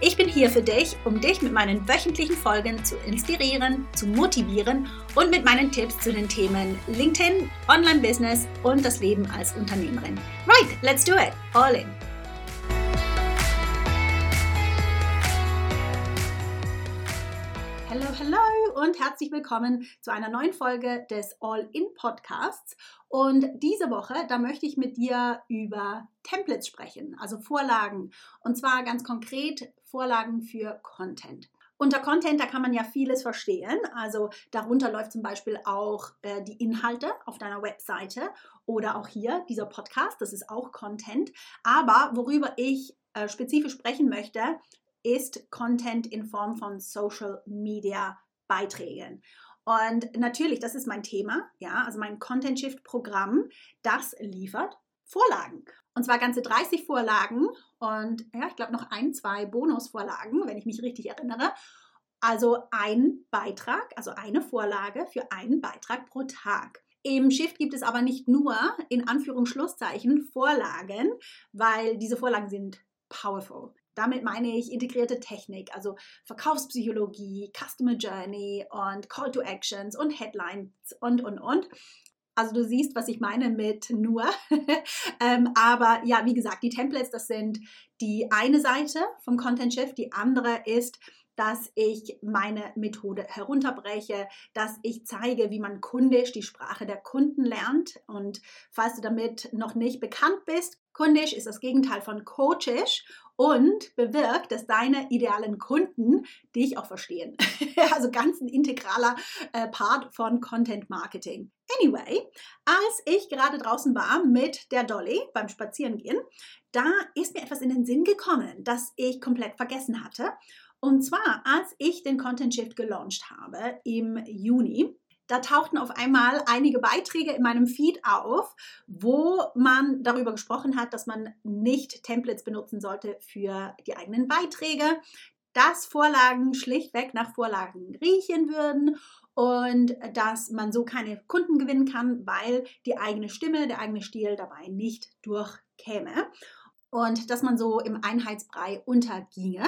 Ich bin hier für dich, um dich mit meinen wöchentlichen Folgen zu inspirieren, zu motivieren und mit meinen Tipps zu den Themen LinkedIn, Online-Business und das Leben als Unternehmerin. Right, let's do it. All in. Hallo, hallo und herzlich willkommen zu einer neuen Folge des All-In Podcasts. Und diese Woche, da möchte ich mit dir über Templates sprechen, also Vorlagen. Und zwar ganz konkret Vorlagen für Content. Unter Content, da kann man ja vieles verstehen. Also darunter läuft zum Beispiel auch äh, die Inhalte auf deiner Webseite oder auch hier dieser Podcast, das ist auch Content. Aber worüber ich äh, spezifisch sprechen möchte, ist Content in Form von Social Media Beiträgen. Und natürlich, das ist mein Thema, ja, also mein Content Shift Programm, das liefert Vorlagen. Und zwar ganze 30 Vorlagen und ja, ich glaube noch ein, zwei Bonusvorlagen, wenn ich mich richtig erinnere. Also ein Beitrag, also eine Vorlage für einen Beitrag pro Tag. Im Shift gibt es aber nicht nur in Anführungsschlusszeichen Vorlagen, weil diese Vorlagen sind powerful. Damit meine ich integrierte Technik, also Verkaufspsychologie, Customer Journey und Call to Actions und Headlines und, und, und. Also du siehst, was ich meine mit nur. ähm, aber ja, wie gesagt, die Templates, das sind die eine Seite vom Content Shift. Die andere ist, dass ich meine Methode herunterbreche, dass ich zeige, wie man kundisch die Sprache der Kunden lernt. Und falls du damit noch nicht bekannt bist, kundisch ist das Gegenteil von coachisch und bewirkt, dass deine idealen Kunden dich auch verstehen. also ganz ein integraler äh, Part von Content Marketing. Anyway, als ich gerade draußen war mit der Dolly beim Spazierengehen, da ist mir etwas in den Sinn gekommen, das ich komplett vergessen hatte. Und zwar, als ich den Content Shift gelauncht habe im Juni, da tauchten auf einmal einige Beiträge in meinem Feed auf, wo man darüber gesprochen hat, dass man nicht Templates benutzen sollte für die eigenen Beiträge, dass Vorlagen schlichtweg nach Vorlagen riechen würden und dass man so keine Kunden gewinnen kann, weil die eigene Stimme, der eigene Stil dabei nicht durchkäme und dass man so im Einheitsbrei unterginge.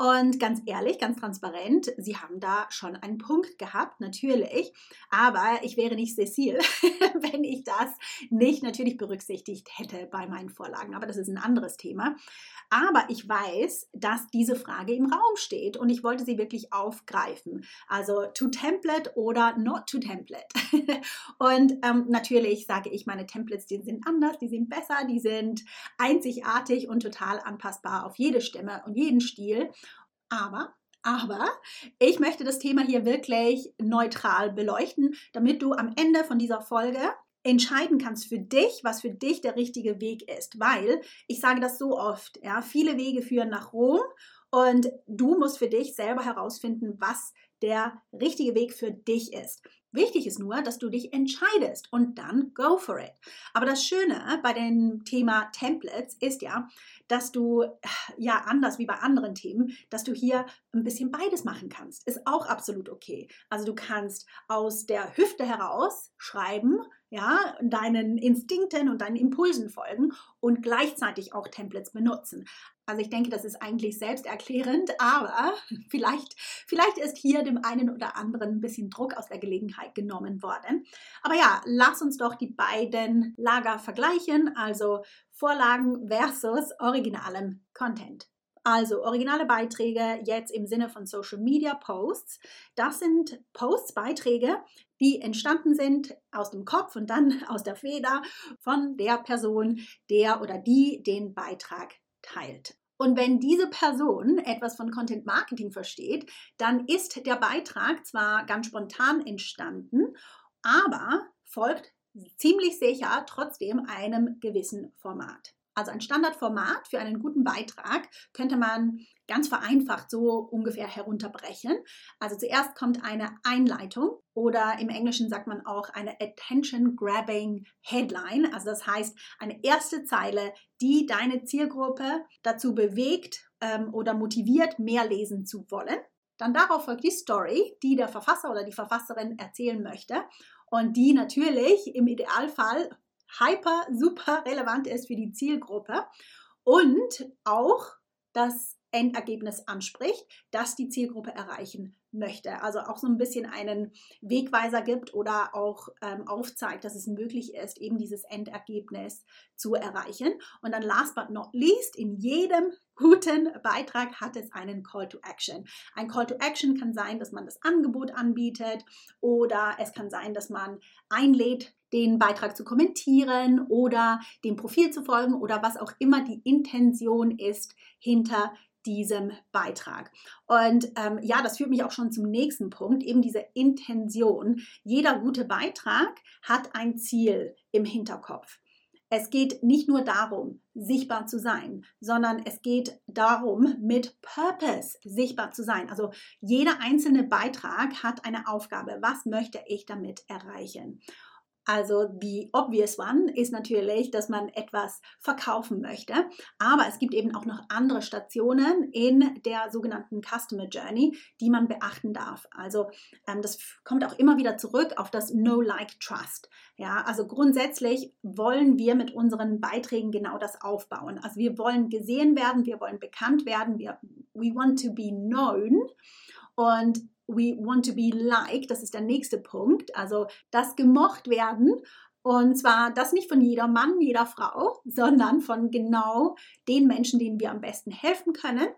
Und ganz ehrlich, ganz transparent, sie haben da schon einen Punkt gehabt, natürlich. Aber ich wäre nicht Cecile, wenn ich das nicht natürlich berücksichtigt hätte bei meinen Vorlagen. Aber das ist ein anderes Thema. Aber ich weiß, dass diese Frage im Raum steht und ich wollte sie wirklich aufgreifen. Also to template oder not to template. und ähm, natürlich sage ich, meine Templates, die sind anders, die sind besser, die sind einzigartig und total anpassbar auf jede Stimme und jeden Stil. Aber aber ich möchte das Thema hier wirklich neutral beleuchten, damit du am Ende von dieser Folge entscheiden kannst für dich, was für dich der richtige Weg ist. Weil ich sage das so oft, ja, viele Wege führen nach Rom und du musst für dich selber herausfinden, was der richtige Weg für dich ist. Wichtig ist nur, dass du dich entscheidest und dann go for it. Aber das Schöne bei dem Thema Templates ist ja, dass du ja anders wie bei anderen Themen, dass du hier ein bisschen beides machen kannst. Ist auch absolut okay. Also du kannst aus der Hüfte heraus schreiben, ja, deinen Instinkten und deinen Impulsen folgen und gleichzeitig auch Templates benutzen. Also ich denke, das ist eigentlich selbsterklärend, aber vielleicht, vielleicht ist hier dem einen oder anderen ein bisschen Druck aus der Gelegenheit genommen worden. Aber ja, lass uns doch die beiden Lager vergleichen, also Vorlagen versus originalem Content. Also originale Beiträge jetzt im Sinne von Social Media Posts. Das sind Posts, Beiträge, die entstanden sind aus dem Kopf und dann aus der Feder von der Person, der oder die den Beitrag teilt. Und wenn diese Person etwas von Content Marketing versteht, dann ist der Beitrag zwar ganz spontan entstanden, aber folgt ziemlich sicher trotzdem einem gewissen Format. Also ein Standardformat für einen guten Beitrag könnte man ganz vereinfacht so ungefähr herunterbrechen. Also zuerst kommt eine Einleitung oder im Englischen sagt man auch eine Attention Grabbing Headline. Also das heißt eine erste Zeile, die deine Zielgruppe dazu bewegt ähm, oder motiviert, mehr lesen zu wollen. Dann darauf folgt die Story, die der Verfasser oder die Verfasserin erzählen möchte und die natürlich im Idealfall hyper, super relevant ist für die Zielgruppe und auch das Endergebnis anspricht, das die Zielgruppe erreichen möchte. Also auch so ein bisschen einen Wegweiser gibt oder auch ähm, aufzeigt, dass es möglich ist, eben dieses Endergebnis zu erreichen. Und dann last but not least, in jedem guten Beitrag hat es einen Call to Action. Ein Call to Action kann sein, dass man das Angebot anbietet oder es kann sein, dass man einlädt, den Beitrag zu kommentieren oder dem Profil zu folgen oder was auch immer die Intention ist hinter diesem Beitrag. Und ähm, ja, das führt mich auch schon zum nächsten Punkt, eben diese Intention. Jeder gute Beitrag hat ein Ziel im Hinterkopf. Es geht nicht nur darum, sichtbar zu sein, sondern es geht darum, mit Purpose sichtbar zu sein. Also jeder einzelne Beitrag hat eine Aufgabe. Was möchte ich damit erreichen? Also die obvious one ist natürlich, dass man etwas verkaufen möchte. Aber es gibt eben auch noch andere Stationen in der sogenannten Customer Journey, die man beachten darf. Also ähm, das kommt auch immer wieder zurück auf das No Like Trust. Ja, also grundsätzlich wollen wir mit unseren Beiträgen genau das aufbauen. Also wir wollen gesehen werden, wir wollen bekannt werden, wir we want to be known. Und we want to be like, das ist der nächste Punkt, also das gemocht werden. Und zwar das nicht von jeder Mann, jeder Frau, sondern von genau den Menschen, denen wir am besten helfen können.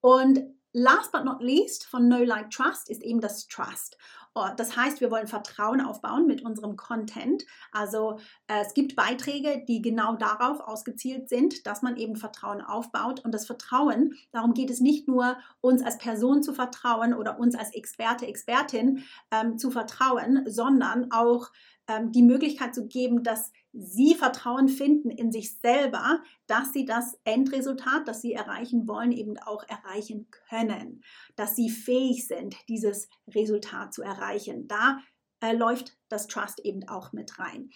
Und last but not least von No Like Trust ist eben das Trust. Oh, das heißt, wir wollen Vertrauen aufbauen mit unserem Content. Also äh, es gibt Beiträge, die genau darauf ausgezielt sind, dass man eben Vertrauen aufbaut. Und das Vertrauen, darum geht es nicht nur, uns als Person zu vertrauen oder uns als Experte, Expertin ähm, zu vertrauen, sondern auch ähm, die Möglichkeit zu geben, dass sie Vertrauen finden in sich selber, dass sie das Endresultat, das sie erreichen wollen, eben auch erreichen können, dass sie fähig sind, dieses Resultat zu erreichen. Da äh, läuft das Trust eben auch mit rein.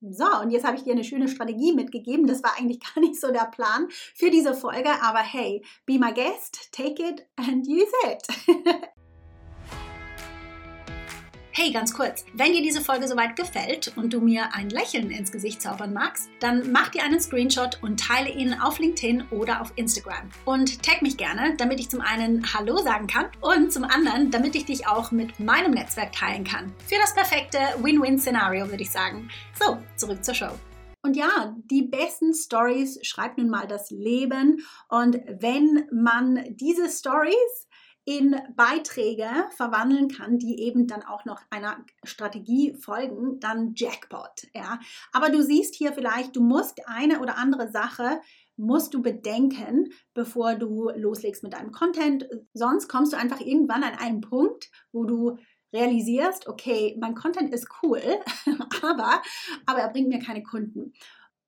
So, und jetzt habe ich dir eine schöne Strategie mitgegeben. Das war eigentlich gar nicht so der Plan für diese Folge, aber hey, be my guest, take it and use it. Hey, ganz kurz, wenn dir diese Folge soweit gefällt und du mir ein Lächeln ins Gesicht zaubern magst, dann mach dir einen Screenshot und teile ihn auf LinkedIn oder auf Instagram. Und tag mich gerne, damit ich zum einen Hallo sagen kann und zum anderen, damit ich dich auch mit meinem Netzwerk teilen kann. Für das perfekte Win-Win-Szenario würde ich sagen. So, zurück zur Show. Und ja, die besten Stories schreibt nun mal das Leben. Und wenn man diese Stories in Beiträge verwandeln kann, die eben dann auch noch einer Strategie folgen, dann Jackpot. Ja. Aber du siehst hier vielleicht, du musst eine oder andere Sache musst du bedenken, bevor du loslegst mit deinem Content. Sonst kommst du einfach irgendwann an einen Punkt, wo du realisierst, okay, mein Content ist cool, aber, aber er bringt mir keine Kunden.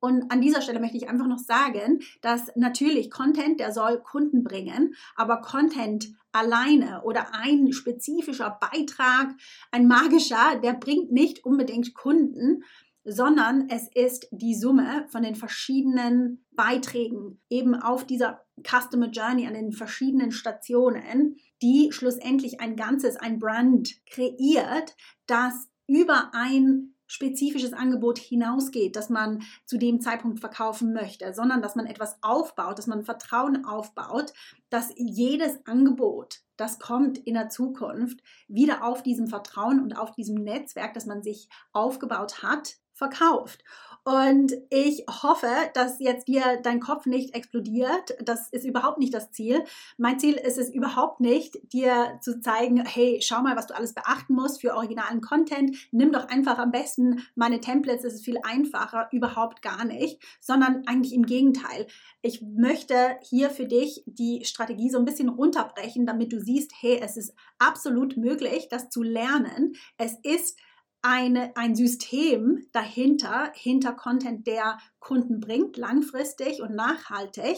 Und an dieser Stelle möchte ich einfach noch sagen, dass natürlich Content, der soll Kunden bringen, aber Content alleine oder ein spezifischer Beitrag, ein magischer, der bringt nicht unbedingt Kunden, sondern es ist die Summe von den verschiedenen Beiträgen eben auf dieser Customer Journey an den verschiedenen Stationen, die schlussendlich ein ganzes, ein Brand kreiert, das über ein spezifisches Angebot hinausgeht, dass man zu dem Zeitpunkt verkaufen möchte, sondern dass man etwas aufbaut, dass man Vertrauen aufbaut, dass jedes Angebot, das kommt in der Zukunft, wieder auf diesem Vertrauen und auf diesem Netzwerk, das man sich aufgebaut hat, verkauft. Und ich hoffe, dass jetzt dir dein Kopf nicht explodiert. Das ist überhaupt nicht das Ziel. Mein Ziel ist es überhaupt nicht, dir zu zeigen, hey, schau mal, was du alles beachten musst für originalen Content. Nimm doch einfach am besten meine Templates, es ist viel einfacher. Überhaupt gar nicht, sondern eigentlich im Gegenteil. Ich möchte hier für dich die Strategie so ein bisschen runterbrechen, damit du siehst, hey, es ist absolut möglich, das zu lernen. Es ist eine, ein System dahinter, hinter Content, der Kunden bringt, langfristig und nachhaltig.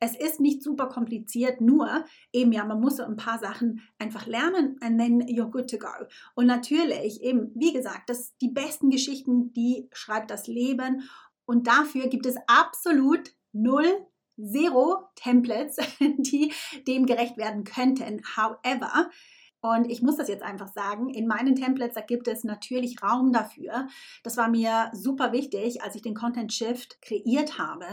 Es ist nicht super kompliziert, nur eben ja, man muss so ein paar Sachen einfach lernen and then you're good to go. Und natürlich eben, wie gesagt, das die besten Geschichten, die schreibt das Leben und dafür gibt es absolut null Zero Templates, die dem gerecht werden könnten. However, und ich muss das jetzt einfach sagen, in meinen Templates, da gibt es natürlich Raum dafür. Das war mir super wichtig, als ich den Content Shift kreiert habe.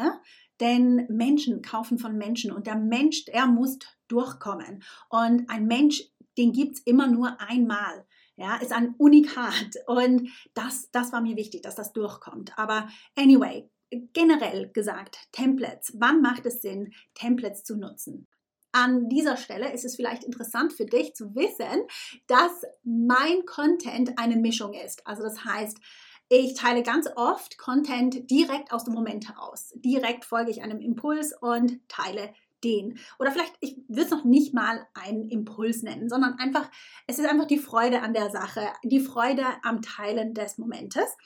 Denn Menschen kaufen von Menschen und der Mensch, der muss durchkommen. Und ein Mensch, den gibt es immer nur einmal. Ja, ist ein Unikat. Und das, das war mir wichtig, dass das durchkommt. Aber anyway, generell gesagt, Templates. Wann macht es Sinn, Templates zu nutzen? An dieser Stelle ist es vielleicht interessant für dich zu wissen, dass mein Content eine Mischung ist. Also das heißt, ich teile ganz oft Content direkt aus dem Moment heraus. Direkt folge ich einem Impuls und teile den. Oder vielleicht, ich will es noch nicht mal einen Impuls nennen, sondern einfach, es ist einfach die Freude an der Sache, die Freude am Teilen des Momentes.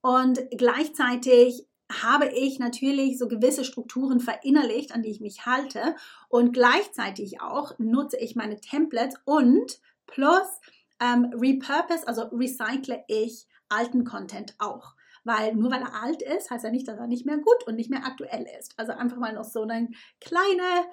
Und gleichzeitig habe ich natürlich so gewisse Strukturen verinnerlicht, an die ich mich halte. Und gleichzeitig auch nutze ich meine Templates und plus ähm, repurpose, also recycle ich alten Content auch. Weil nur weil er alt ist, heißt ja nicht, dass er nicht mehr gut und nicht mehr aktuell ist. Also einfach mal noch so eine kleine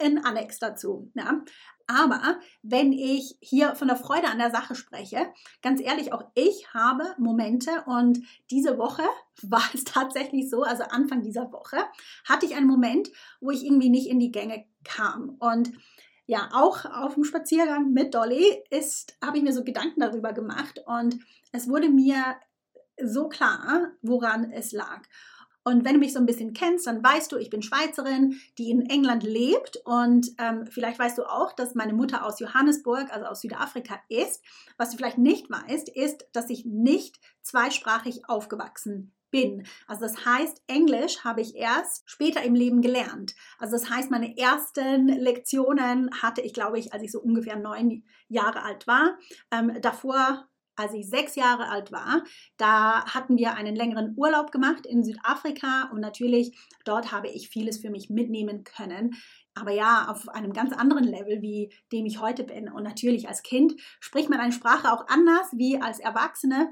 ein Annex dazu. Ja. Aber wenn ich hier von der Freude an der Sache spreche, ganz ehrlich, auch ich habe Momente und diese Woche war es tatsächlich so, also Anfang dieser Woche hatte ich einen Moment, wo ich irgendwie nicht in die Gänge kam. Und ja, auch auf dem Spaziergang mit Dolly ist, habe ich mir so Gedanken darüber gemacht und es wurde mir so klar, woran es lag. Und wenn du mich so ein bisschen kennst, dann weißt du, ich bin Schweizerin, die in England lebt. Und ähm, vielleicht weißt du auch, dass meine Mutter aus Johannesburg, also aus Südafrika, ist. Was du vielleicht nicht weißt, ist, dass ich nicht zweisprachig aufgewachsen bin. Also das heißt, Englisch habe ich erst später im Leben gelernt. Also das heißt, meine ersten Lektionen hatte ich, glaube ich, als ich so ungefähr neun Jahre alt war. Ähm, davor als ich sechs Jahre alt war, da hatten wir einen längeren Urlaub gemacht in Südafrika und natürlich dort habe ich vieles für mich mitnehmen können. Aber ja, auf einem ganz anderen Level, wie dem ich heute bin. Und natürlich als Kind spricht man eine Sprache auch anders wie als Erwachsene.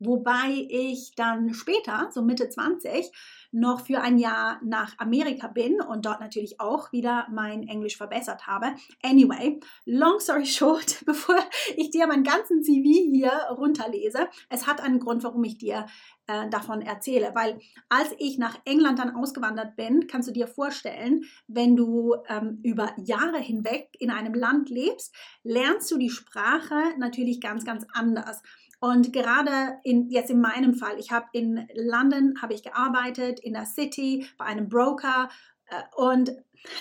Wobei ich dann später, so Mitte 20, noch für ein Jahr nach Amerika bin und dort natürlich auch wieder mein Englisch verbessert habe. Anyway, long story short, bevor ich dir meinen ganzen CV hier runterlese, es hat einen Grund, warum ich dir äh, davon erzähle, weil als ich nach England dann ausgewandert bin, kannst du dir vorstellen, wenn du ähm, über Jahre hinweg in einem Land lebst, lernst du die Sprache natürlich ganz, ganz anders. Und gerade in, jetzt in meinem Fall, ich habe in London habe ich gearbeitet, in der City, bei einem Broker äh, und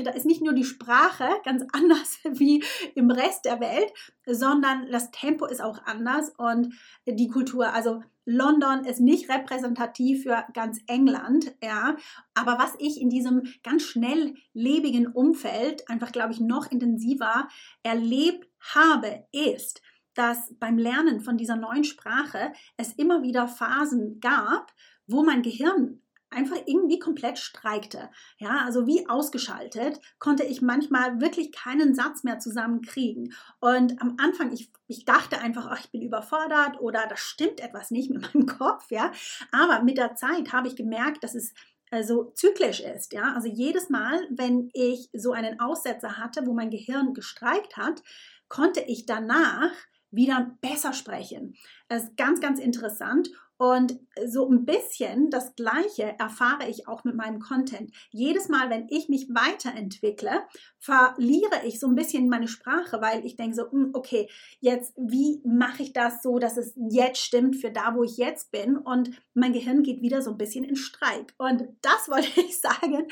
da ist nicht nur die Sprache ganz anders wie im Rest der Welt, sondern das Tempo ist auch anders und die Kultur. Also London ist nicht repräsentativ für ganz England, ja. Aber was ich in diesem ganz schnelllebigen Umfeld einfach, glaube ich, noch intensiver erlebt habe, ist, dass beim Lernen von dieser neuen Sprache es immer wieder Phasen gab, wo mein Gehirn einfach irgendwie komplett streikte. Ja, also wie ausgeschaltet konnte ich manchmal wirklich keinen Satz mehr zusammenkriegen. Und am Anfang, ich, ich dachte einfach, ach, ich bin überfordert oder da stimmt etwas nicht mit meinem Kopf, ja. Aber mit der Zeit habe ich gemerkt, dass es äh, so zyklisch ist, ja. Also jedes Mal, wenn ich so einen Aussetzer hatte, wo mein Gehirn gestreikt hat, konnte ich danach wieder besser sprechen. Es ist ganz, ganz interessant und so ein bisschen das Gleiche erfahre ich auch mit meinem Content. Jedes Mal, wenn ich mich weiterentwickle, verliere ich so ein bisschen meine Sprache, weil ich denke so, hm, okay, jetzt, wie mache ich das so, dass es jetzt stimmt für da, wo ich jetzt bin? Und mein Gehirn geht wieder so ein bisschen in Streik. Und das wollte ich sagen.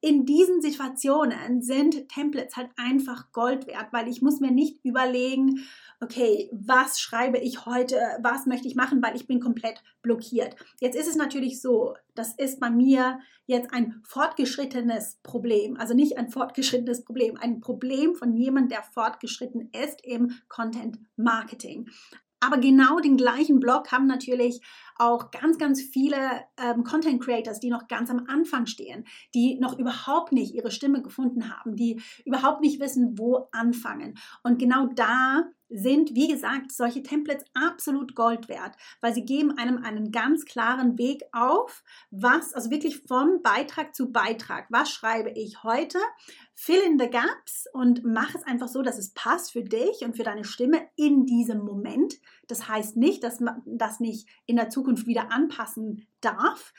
In diesen Situationen sind Templates halt einfach Gold wert, weil ich muss mir nicht überlegen, okay, was schreibe ich heute, was möchte ich machen, weil ich bin komplett blockiert. Jetzt ist es natürlich so, das ist bei mir jetzt ein fortgeschrittenes Problem, also nicht ein fortgeschrittenes Problem, ein Problem von jemandem, der fortgeschritten ist im Content Marketing. Aber genau den gleichen Blog haben natürlich auch ganz, ganz viele ähm, Content Creators, die noch ganz am Anfang stehen, die noch überhaupt nicht ihre Stimme gefunden haben, die überhaupt nicht wissen, wo anfangen. Und genau da sind, wie gesagt, solche Templates absolut Gold wert, weil sie geben einem einen ganz klaren Weg auf, was, also wirklich von Beitrag zu Beitrag, was schreibe ich heute, fill in the gaps und mach es einfach so, dass es passt für dich und für deine Stimme in diesem Moment. Das heißt nicht, dass man das nicht in der Zukunft wieder anpassen darf.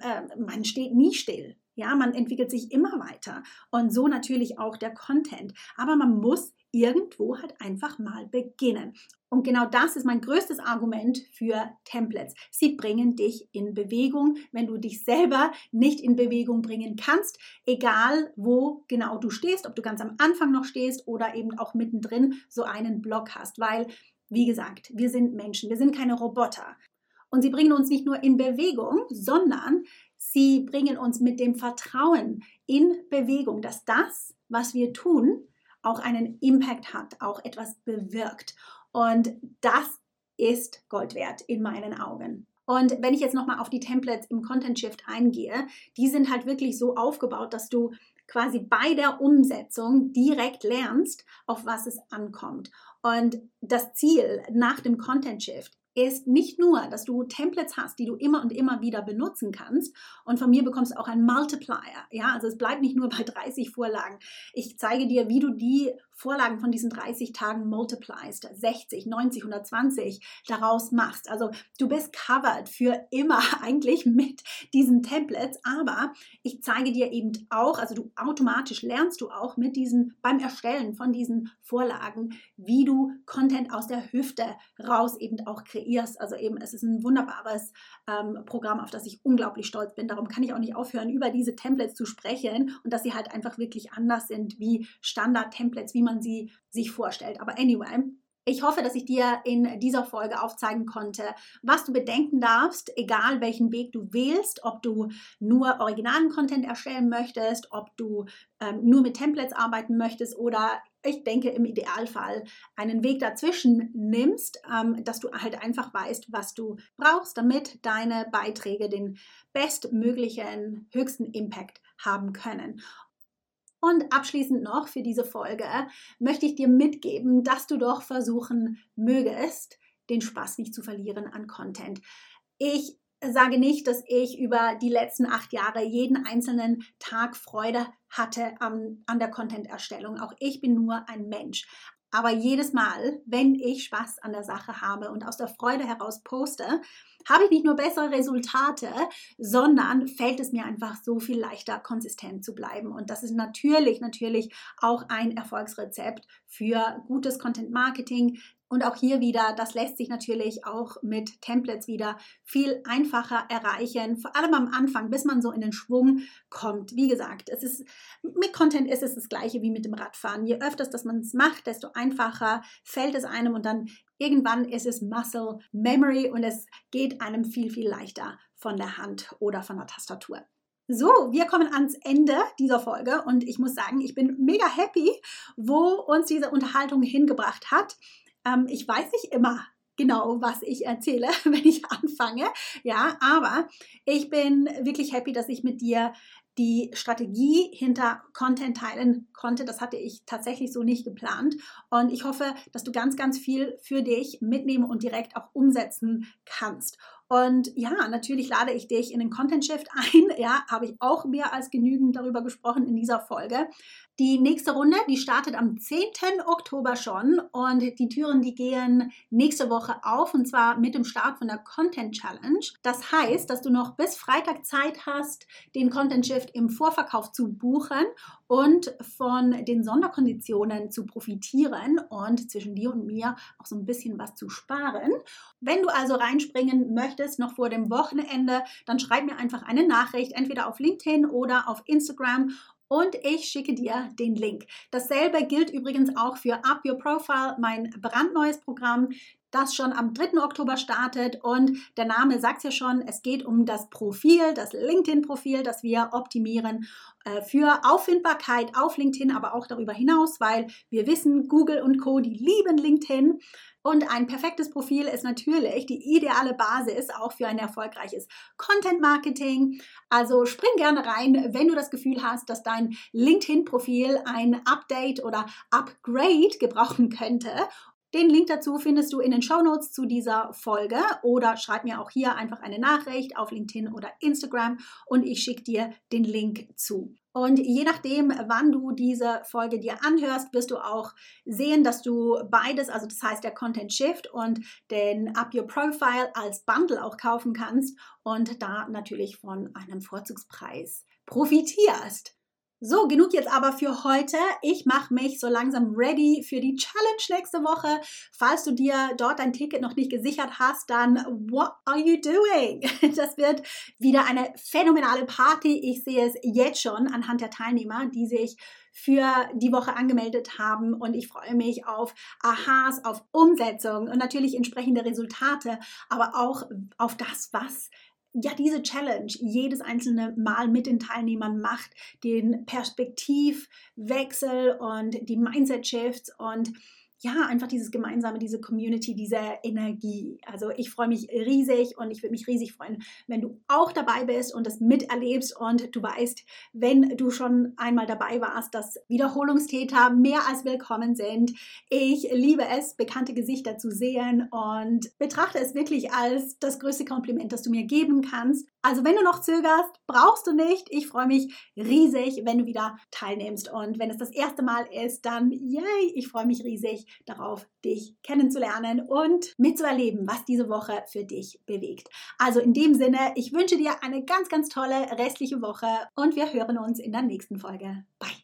Äh, man steht nie still. Ja, man entwickelt sich immer weiter und so natürlich auch der Content. Aber man muss irgendwo halt einfach mal beginnen. Und genau das ist mein größtes Argument für Templates. Sie bringen dich in Bewegung, wenn du dich selber nicht in Bewegung bringen kannst, egal wo genau du stehst, ob du ganz am Anfang noch stehst oder eben auch mittendrin so einen Block hast, weil wie gesagt, wir sind Menschen, wir sind keine Roboter. Und sie bringen uns nicht nur in Bewegung, sondern sie bringen uns mit dem Vertrauen in Bewegung, dass das, was wir tun, auch einen Impact hat, auch etwas bewirkt. Und das ist Gold wert in meinen Augen. Und wenn ich jetzt nochmal auf die Templates im Content Shift eingehe, die sind halt wirklich so aufgebaut, dass du quasi bei der Umsetzung direkt lernst, auf was es ankommt. Und das Ziel nach dem Content Shift ist nicht nur, dass du Templates hast, die du immer und immer wieder benutzen kannst. Und von mir bekommst du auch einen Multiplier. Ja, also es bleibt nicht nur bei 30 Vorlagen. Ich zeige dir, wie du die Vorlagen von diesen 30 Tagen multipliest, 60, 90, 120 daraus machst. Also du bist covered für immer eigentlich mit diesen Templates, aber ich zeige dir eben auch, also du automatisch lernst du auch mit diesen beim Erstellen von diesen Vorlagen, wie du Content aus der Hüfte raus eben auch kreierst. Also eben es ist ein wunderbares ähm, Programm, auf das ich unglaublich stolz bin. Darum kann ich auch nicht aufhören, über diese Templates zu sprechen und dass sie halt einfach wirklich anders sind wie Standard-Templates, wie man sie sich vorstellt. Aber anyway, ich hoffe, dass ich dir in dieser Folge aufzeigen konnte, was du bedenken darfst, egal welchen Weg du wählst, ob du nur originalen Content erstellen möchtest, ob du ähm, nur mit Templates arbeiten möchtest oder ich denke im Idealfall einen Weg dazwischen nimmst, ähm, dass du halt einfach weißt, was du brauchst, damit deine Beiträge den bestmöglichen, höchsten Impact haben können. Und abschließend noch für diese Folge möchte ich dir mitgeben, dass du doch versuchen mögest, den Spaß nicht zu verlieren an Content. Ich sage nicht, dass ich über die letzten acht Jahre jeden einzelnen Tag Freude hatte an, an der Content-Erstellung. Auch ich bin nur ein Mensch. Aber jedes Mal, wenn ich Spaß an der Sache habe und aus der Freude heraus poste, habe ich nicht nur bessere Resultate, sondern fällt es mir einfach so viel leichter, konsistent zu bleiben. Und das ist natürlich, natürlich auch ein Erfolgsrezept für gutes Content Marketing, und auch hier wieder, das lässt sich natürlich auch mit Templates wieder viel einfacher erreichen, vor allem am Anfang, bis man so in den Schwung kommt. Wie gesagt, es ist, mit Content ist es das gleiche wie mit dem Radfahren. Je öfters, dass man es macht, desto einfacher fällt es einem und dann irgendwann ist es Muscle Memory und es geht einem viel, viel leichter von der Hand oder von der Tastatur. So, wir kommen ans Ende dieser Folge und ich muss sagen, ich bin mega happy, wo uns diese Unterhaltung hingebracht hat. Ähm, ich weiß nicht immer genau, was ich erzähle, wenn ich anfange. Ja, aber ich bin wirklich happy, dass ich mit dir die Strategie hinter Content teilen konnte. Das hatte ich tatsächlich so nicht geplant. Und ich hoffe, dass du ganz, ganz viel für dich mitnehmen und direkt auch umsetzen kannst. Und ja, natürlich lade ich dich in den Content Shift ein. Ja, habe ich auch mehr als genügend darüber gesprochen in dieser Folge. Die nächste Runde, die startet am 10. Oktober schon und die Türen, die gehen nächste Woche auf und zwar mit dem Start von der Content Challenge. Das heißt, dass du noch bis Freitag Zeit hast, den Content Shift im Vorverkauf zu buchen und von den Sonderkonditionen zu profitieren und zwischen dir und mir auch so ein bisschen was zu sparen. Wenn du also reinspringen möchtest, noch vor dem Wochenende, dann schreib mir einfach eine Nachricht, entweder auf LinkedIn oder auf Instagram und ich schicke dir den Link. Dasselbe gilt übrigens auch für Up Your Profile, mein brandneues Programm das schon am 3. Oktober startet und der Name sagt ja schon, es geht um das Profil, das LinkedIn-Profil, das wir optimieren äh, für Auffindbarkeit auf LinkedIn, aber auch darüber hinaus, weil wir wissen, Google und Co, die lieben LinkedIn. Und ein perfektes Profil ist natürlich die ideale Basis auch für ein erfolgreiches Content Marketing. Also spring gerne rein, wenn du das Gefühl hast, dass dein LinkedIn-Profil ein Update oder Upgrade gebrauchen könnte. Den Link dazu findest du in den Show Notes zu dieser Folge oder schreib mir auch hier einfach eine Nachricht auf LinkedIn oder Instagram und ich schicke dir den Link zu. Und je nachdem, wann du diese Folge dir anhörst, wirst du auch sehen, dass du beides, also das heißt der Content Shift und den Up Your Profile als Bundle auch kaufen kannst und da natürlich von einem Vorzugspreis profitierst. So, genug jetzt aber für heute. Ich mache mich so langsam ready für die Challenge nächste Woche. Falls du dir dort dein Ticket noch nicht gesichert hast, dann what are you doing? Das wird wieder eine phänomenale Party. Ich sehe es jetzt schon anhand der Teilnehmer, die sich für die Woche angemeldet haben und ich freue mich auf Aha's, auf Umsetzung und natürlich entsprechende Resultate, aber auch auf das, was ja diese Challenge jedes einzelne Mal mit den Teilnehmern macht, den Perspektivwechsel und die Mindset-Shifts und ja, einfach dieses Gemeinsame, diese Community, diese Energie. Also ich freue mich riesig und ich würde mich riesig freuen, wenn du auch dabei bist und das miterlebst und du weißt, wenn du schon einmal dabei warst, dass Wiederholungstäter mehr als willkommen sind. Ich liebe es, bekannte Gesichter zu sehen und betrachte es wirklich als das größte Kompliment, das du mir geben kannst. Also wenn du noch zögerst, brauchst du nicht. Ich freue mich riesig, wenn du wieder teilnimmst. Und wenn es das erste Mal ist, dann yay, ich freue mich riesig darauf, dich kennenzulernen und mitzuerleben, was diese Woche für dich bewegt. Also in dem Sinne, ich wünsche dir eine ganz, ganz tolle restliche Woche und wir hören uns in der nächsten Folge. Bye.